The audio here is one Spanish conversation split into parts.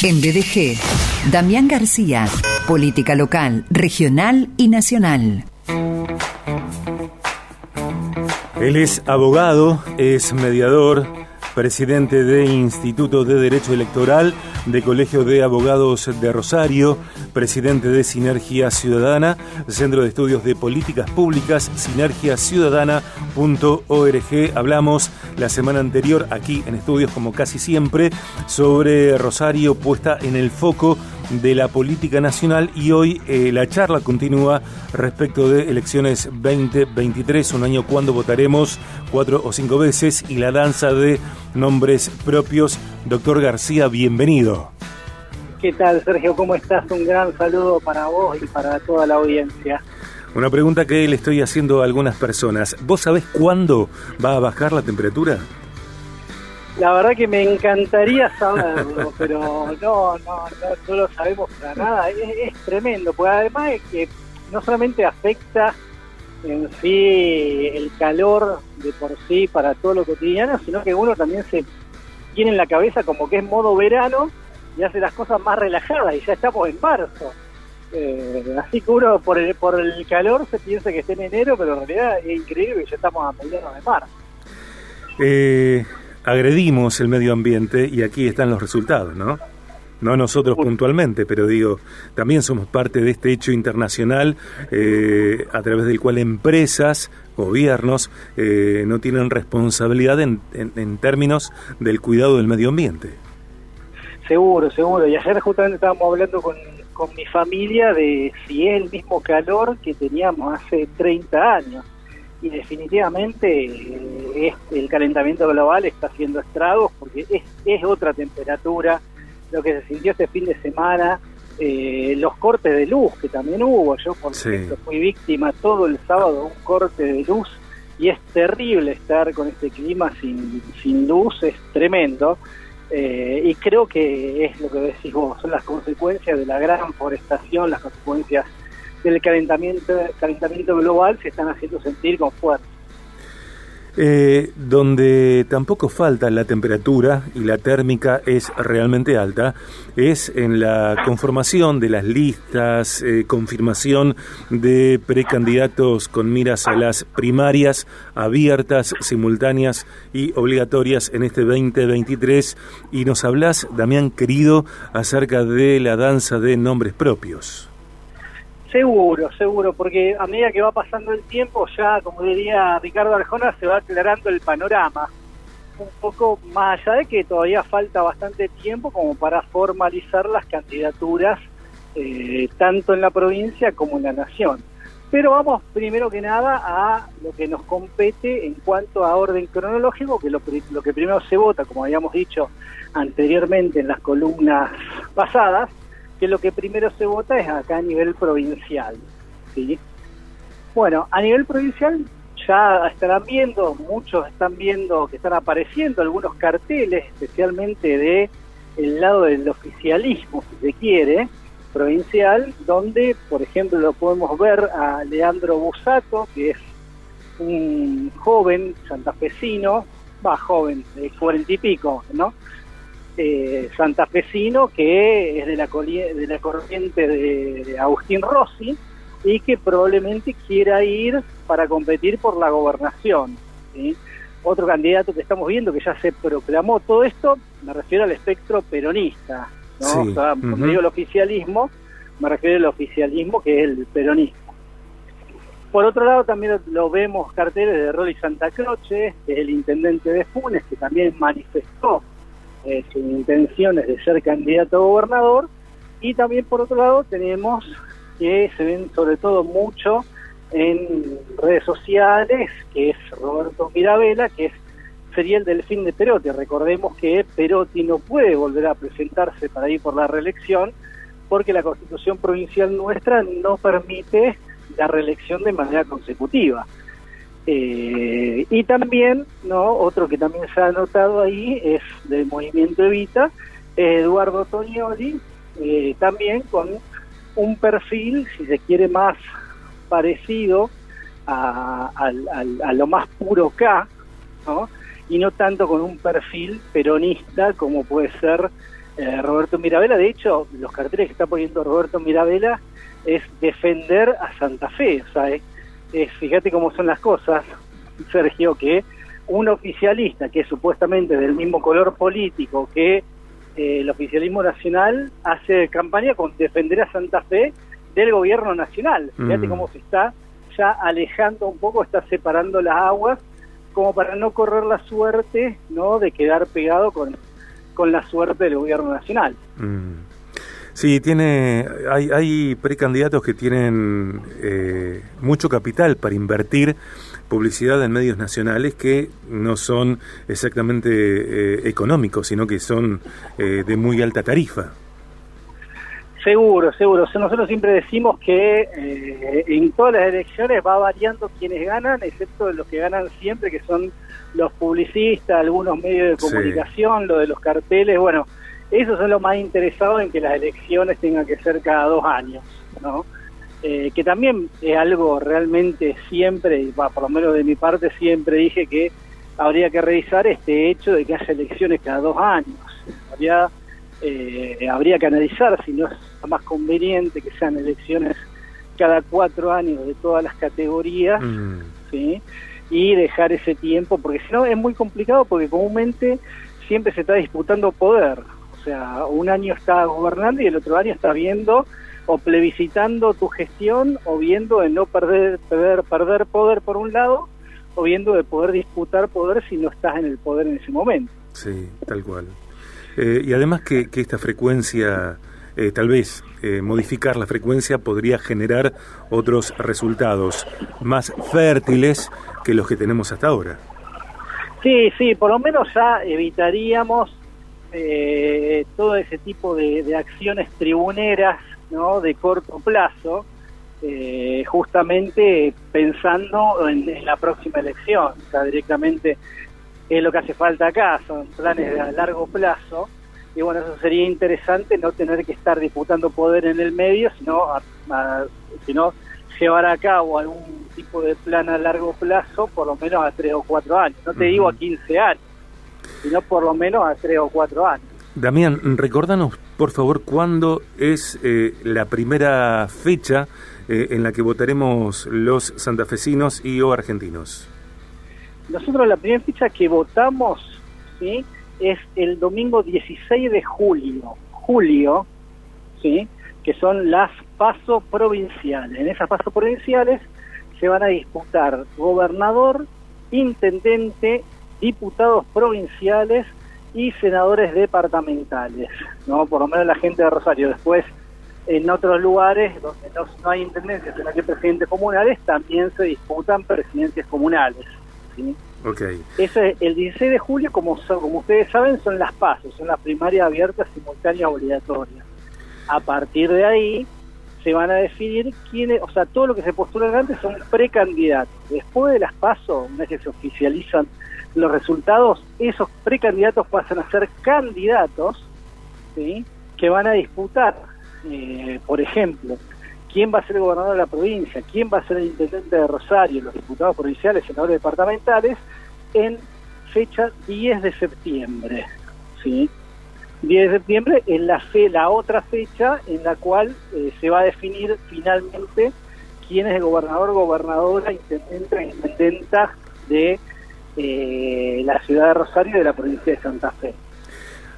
En BDG, Damián García, política local, regional y nacional. Él es abogado, es mediador, presidente de Instituto de Derecho Electoral de Colegio de Abogados de Rosario, presidente de Sinergia Ciudadana, Centro de Estudios de Políticas Públicas, sinergiaciudadana.org. Hablamos la semana anterior aquí en estudios, como casi siempre, sobre Rosario puesta en el foco de la política nacional y hoy eh, la charla continúa respecto de elecciones 2023, un año cuando votaremos cuatro o cinco veces y la danza de nombres propios. Doctor García, bienvenido. ¿Qué tal, Sergio? ¿Cómo estás? Un gran saludo para vos y para toda la audiencia. Una pregunta que le estoy haciendo a algunas personas. ¿Vos sabés cuándo va a bajar la temperatura? La verdad que me encantaría saberlo, pero no, no, no, lo sabemos para nada. Es, tremendo, porque además es que no solamente afecta en sí el calor de por sí para todo lo cotidiano, sino que uno también se tiene en la cabeza como que es modo verano y hace las cosas más relajadas y ya estamos en marzo. Eh, así que uno por el, por el calor se piensa que está en enero, pero en realidad es increíble que ya estamos a mediados de marzo. Eh, agredimos el medio ambiente y aquí están los resultados, ¿no? No nosotros puntualmente, pero digo, también somos parte de este hecho internacional eh, a través del cual empresas, gobiernos, eh, no tienen responsabilidad en, en, términos del cuidado del medio ambiente. Seguro, seguro. Y ayer justamente estábamos hablando con, con mi familia de si es el mismo calor que teníamos hace 30 años y definitivamente eh, el calentamiento global está haciendo estragos porque es, es otra temperatura, lo que se sintió este fin de semana, eh, los cortes de luz que también hubo, yo por ejemplo fui víctima todo el sábado de un corte de luz y es terrible estar con este clima sin, sin luz, es tremendo. Eh, y creo que es lo que decís vos, son las consecuencias de la gran forestación, las consecuencias del calentamiento, global se están haciendo sentir con fuerza. Eh, donde tampoco falta la temperatura y la térmica es realmente alta, es en la conformación de las listas, eh, confirmación de precandidatos con miras a las primarias abiertas, simultáneas y obligatorias en este 2023. Y nos hablas, Damián querido, acerca de la danza de nombres propios. Seguro, seguro, porque a medida que va pasando el tiempo ya, como diría Ricardo Arjona, se va aclarando el panorama. Un poco más allá de que todavía falta bastante tiempo como para formalizar las candidaturas, eh, tanto en la provincia como en la nación. Pero vamos primero que nada a lo que nos compete en cuanto a orden cronológico, que lo, lo que primero se vota, como habíamos dicho anteriormente en las columnas pasadas, que lo que primero se vota es acá a nivel provincial. ¿sí? Bueno, a nivel provincial ya estarán viendo, muchos están viendo que están apareciendo algunos carteles, especialmente de el lado del oficialismo, si se quiere, provincial, donde, por ejemplo, lo podemos ver a Leandro Busato, que es un joven santafesino, va joven, de cuarenta y pico, ¿no? Eh, santafesino que es de la, de la corriente de Agustín Rossi y que probablemente quiera ir para competir por la gobernación. Otro candidato que estamos viendo que ya se proclamó todo esto, me refiero al espectro peronista, ¿no? Cuando digo el oficialismo, me refiero al oficialismo que es el peronismo. Por otro lado, también lo vemos carteles de Rolly Santa Croce, que es el intendente de Funes, que también manifestó eh, sus intenciones de ser candidato a gobernador. Y también por otro lado tenemos que se ven sobre todo mucho en redes sociales, que es Roberto Mirabella, que es sería el delfín de Perotti. Recordemos que Perotti no puede volver a presentarse para ir por la reelección porque la constitución provincial nuestra no permite la reelección de manera consecutiva. Eh, y también, no otro que también se ha notado ahí es del movimiento Evita, Eduardo Toñoli, eh, también con un perfil, si se quiere, más parecido a, lo más puro K, ¿no? y no tanto con un perfil peronista como puede ser eh, Roberto Mirabella. De hecho, los carteles que está poniendo Roberto Mirabella es defender a Santa Fe. O sea, es, fíjate cómo son las cosas, Sergio, que un oficialista que es supuestamente del mismo color político que eh, el oficialismo nacional hace campaña con defender a Santa Fe del gobierno nacional. Fíjate mm. cómo se está ya alejando un poco, está separando las aguas como para no correr la suerte no de quedar pegado con, con la suerte del gobierno nacional. Mm. Sí, tiene, hay, hay precandidatos que tienen eh, mucho capital para invertir publicidad en medios nacionales que no son exactamente eh, económicos, sino que son eh, de muy alta tarifa. Seguro, seguro. Nosotros siempre decimos que eh, en todas las elecciones va variando quienes ganan, excepto los que ganan siempre, que son los publicistas, algunos medios de comunicación, lo de los carteles. Bueno, esos son los más interesados en que las elecciones tengan que ser cada dos años, ¿no? Eh, que también es algo realmente siempre, y por lo menos de mi parte siempre dije que habría que revisar este hecho de que haya elecciones cada dos años. Habría, eh, habría que analizar si no es más conveniente que sean elecciones cada cuatro años de todas las categorías, mm. ¿sí? y dejar ese tiempo, porque si no es muy complicado, porque comúnmente siempre se está disputando poder. Sea, un año está gobernando y el otro año está viendo o plebiscitando tu gestión o viendo de no perder, perder, perder poder por un lado o viendo de poder disputar poder si no estás en el poder en ese momento. Sí, tal cual. Eh, y además que, esta frecuencia, eh, tal vez eh, modificar la frecuencia podría generar otros resultados más fértiles que los que tenemos hasta ahora. Sí, sí, por lo menos ya evitaríamos todo ese tipo de acciones tribuneras ¿no? de corto plazo, eh, justamente pensando en, la próxima elección. O sea, directamente es lo que hace falta acá, son planes a largo plazo. Y bueno, eso sería interesante no tener que estar disputando poder en el medio, sino, sino llevar a cabo algún tipo de plan a largo plazo, por lo menos a tres o cuatro años. No te digo a 15 años, sino por lo menos a tres o cuatro años. Damián, recordanos por favor cuándo es eh, la primera fecha eh, en la que votaremos los santafesinos y o argentinos. Nosotros la primera fecha que votamos ¿sí? es el domingo 16 de julio, julio, ¿sí? que son las pasos provinciales. En esas pasos provinciales se van a disputar gobernador, intendente, diputados provinciales y senadores departamentales, ¿no? Por lo menos la gente de Rosario. Después, en otros lugares donde no, hay intendencias, sino que presidentes comunales, también se disputan presidencias comunales. ¿sí? Okay. Ese, el 16 de julio, como, como ustedes saben, son las pasos, son las primarias abiertas, simultáneas, obligatorias. A partir de ahí se van a definir quiénes, o sea, todo lo que se postula antes son precandidatos. Después de las pasos, una vez que se oficializan los resultados, esos precandidatos pasan a ser candidatos que van a disputar, eh, por ejemplo, quién va a ser el gobernador de la provincia, quién va a ser el intendente de Rosario, los diputados provinciales, senadores departamentales, en fecha 10 de septiembre. ¿sí? 10 de septiembre es la, fe, la otra fecha en la cual eh, se va a definir finalmente quién es el gobernador, gobernadora, intendente, intendenta de eh, la ciudad de Rosario y de la provincia de Santa Fe.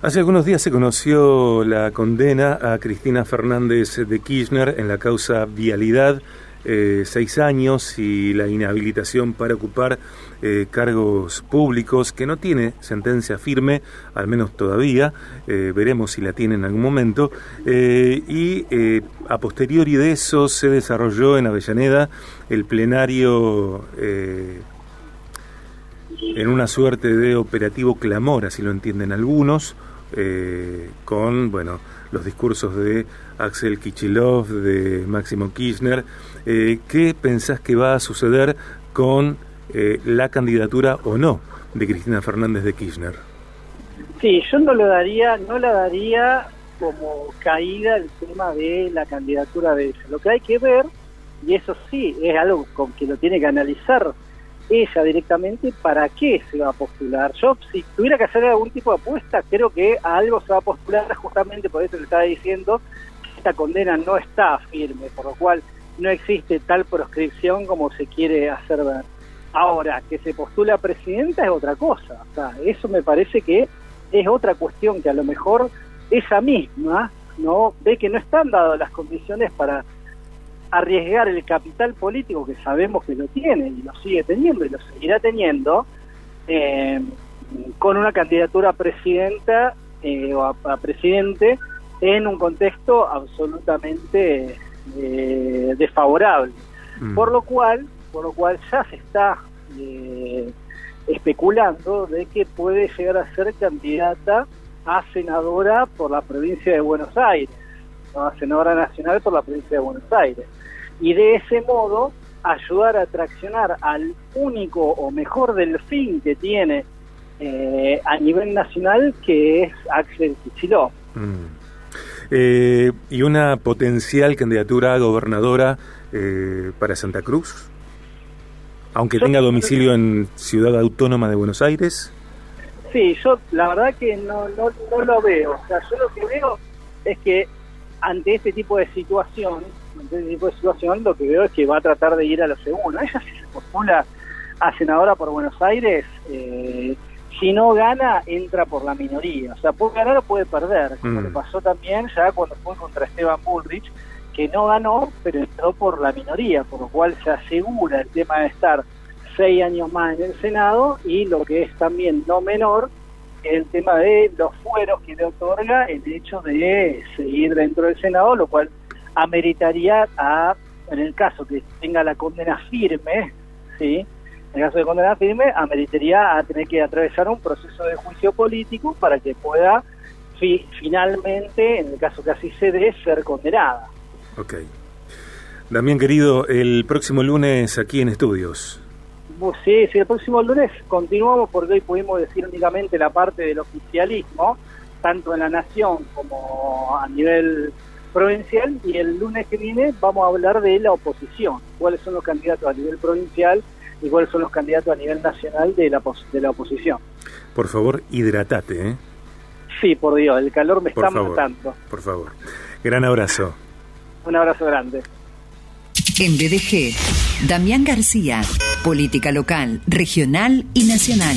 Hace algunos días se conoció la condena a Cristina Fernández de Kirchner en la causa Vialidad, eh, seis años y la inhabilitación para ocupar eh, cargos públicos, que no tiene sentencia firme, al menos todavía, veremos si la tiene en algún momento, y a posteriori de eso se desarrolló en Avellaneda el plenario en una suerte de operativo clamor, así lo entienden algunos, eh, con bueno los discursos de Axel Kichilov, de Máximo Kirchner. Eh, ¿Qué pensás que va a suceder con eh, la candidatura o no de Cristina Fernández de Kirchner? Sí, yo no lo daría, no la daría como caída el tema de la candidatura de ella. Lo que hay que ver, y eso sí, es algo con que lo tiene que analizar ella directamente para qué se va a postular. Yo, si tuviera que hacer algún tipo de apuesta, creo que a algo se va a postular justamente por eso le estaba diciendo que esta condena no está firme, por lo cual no existe tal proscripción como se quiere hacer ver. Ahora, que se postula presidenta es otra cosa. O sea, eso me parece que es otra cuestión que a lo mejor ella misma no ve que no están dadas las condiciones para arriesgar el capital político que sabemos que lo tiene y lo sigue teniendo y lo seguirá teniendo eh, con una candidatura a presidenta eh, o a, presidente en un contexto absolutamente eh, desfavorable. Mm. por lo cual por lo cual ya se está especulando de que puede llegar a ser candidata a senadora por la provincia de Buenos Aires a senadora nacional por la provincia de Buenos Aires y de ese modo ayudar a traccionar al único o mejor delfín que tiene eh, a nivel nacional, que es Axel Kicillof. Mm. Eh, ¿Y una potencial candidatura a gobernadora eh, para Santa Cruz? Aunque tenga domicilio en Ciudad Autónoma de Buenos Aires. Sí, yo la verdad que no, no, no lo veo. O sea, yo lo que veo es que ante este tipo de situación, ante este tipo de situación, lo que veo es que va a tratar de ir a lo segundo. Ella si se postula a senadora por Buenos Aires, eh, si no gana, entra por la minoría. O sea, puede ganar o puede perder, como le mm. pasó también ya cuando fue contra Esteban Bullrich, que no ganó, pero entró por la minoría, por lo cual se asegura el tema de estar seis años más en el Senado y lo que es también no menor, el tema de los fueros que le otorga el hecho de seguir dentro del Senado, lo cual ameritaría a, en el caso que tenga la condena firme, ¿sí? En el caso de condena firme, ameritaría a tener que atravesar un proceso de juicio político para que pueda finalmente, en el caso que así se dé, ser condenada. Ok. Damián, querido, el próximo lunes aquí en Estudios. Sí, sí, el próximo lunes continuamos porque hoy pudimos decir únicamente la parte del oficialismo, tanto en la nación como a nivel provincial, y el lunes que viene vamos a hablar de la oposición, cuáles son los candidatos a nivel provincial y cuáles son los candidatos a nivel nacional de la, de la oposición. Por favor, hidratate, ¿eh? Sí, por Dios, el calor me está matando. Por favor. Gran abrazo. Un abrazo grande. En BDG, Damián García, política local, regional y nacional.